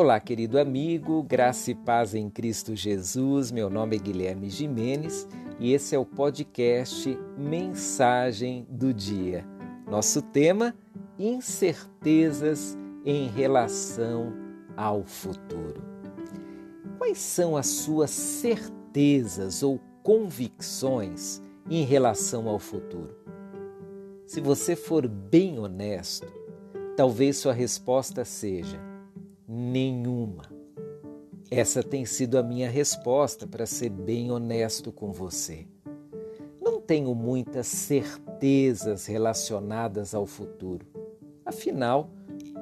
Olá, querido amigo, graça e paz em Cristo Jesus. Meu nome é Guilherme Jimenez e esse é o podcast Mensagem do Dia. Nosso tema: incertezas em relação ao futuro. Quais são as suas certezas ou convicções em relação ao futuro? Se você for bem honesto, talvez sua resposta seja nenhuma. Essa tem sido a minha resposta para ser bem honesto com você. Não tenho muitas certezas relacionadas ao futuro. Afinal,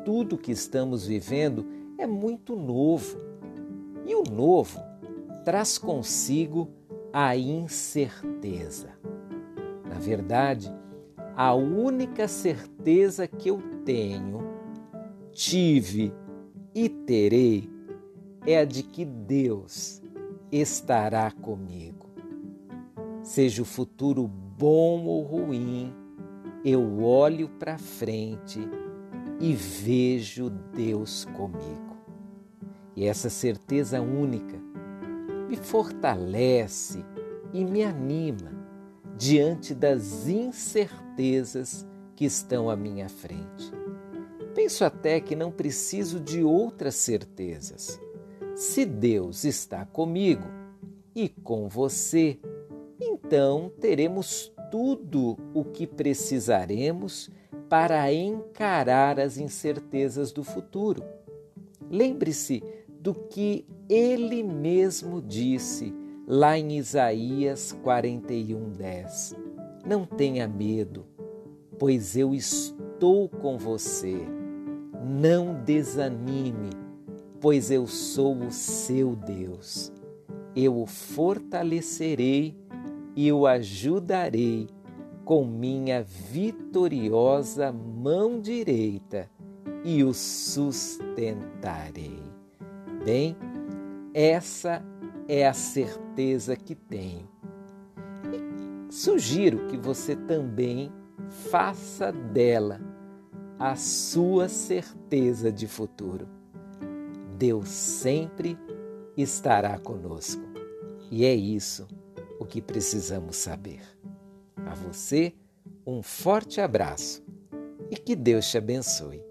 tudo que estamos vivendo é muito novo. E o novo traz consigo a incerteza. Na verdade, a única certeza que eu tenho, tive e terei é a de que Deus estará comigo. Seja o futuro bom ou ruim, eu olho para frente e vejo Deus comigo. E essa certeza única me fortalece e me anima diante das incertezas que estão à minha frente. Penso até que não preciso de outras certezas. Se Deus está comigo e com você, então teremos tudo o que precisaremos para encarar as incertezas do futuro. Lembre-se do que ele mesmo disse lá em Isaías 41:10. Não tenha medo, pois eu estou com você não desanime, pois eu sou o seu Deus. Eu o fortalecerei e o ajudarei com minha vitoriosa mão direita e o sustentarei. Bem, essa é a certeza que tenho. E sugiro que você também faça dela a sua certeza de futuro. Deus sempre estará conosco. E é isso o que precisamos saber. A você, um forte abraço e que Deus te abençoe.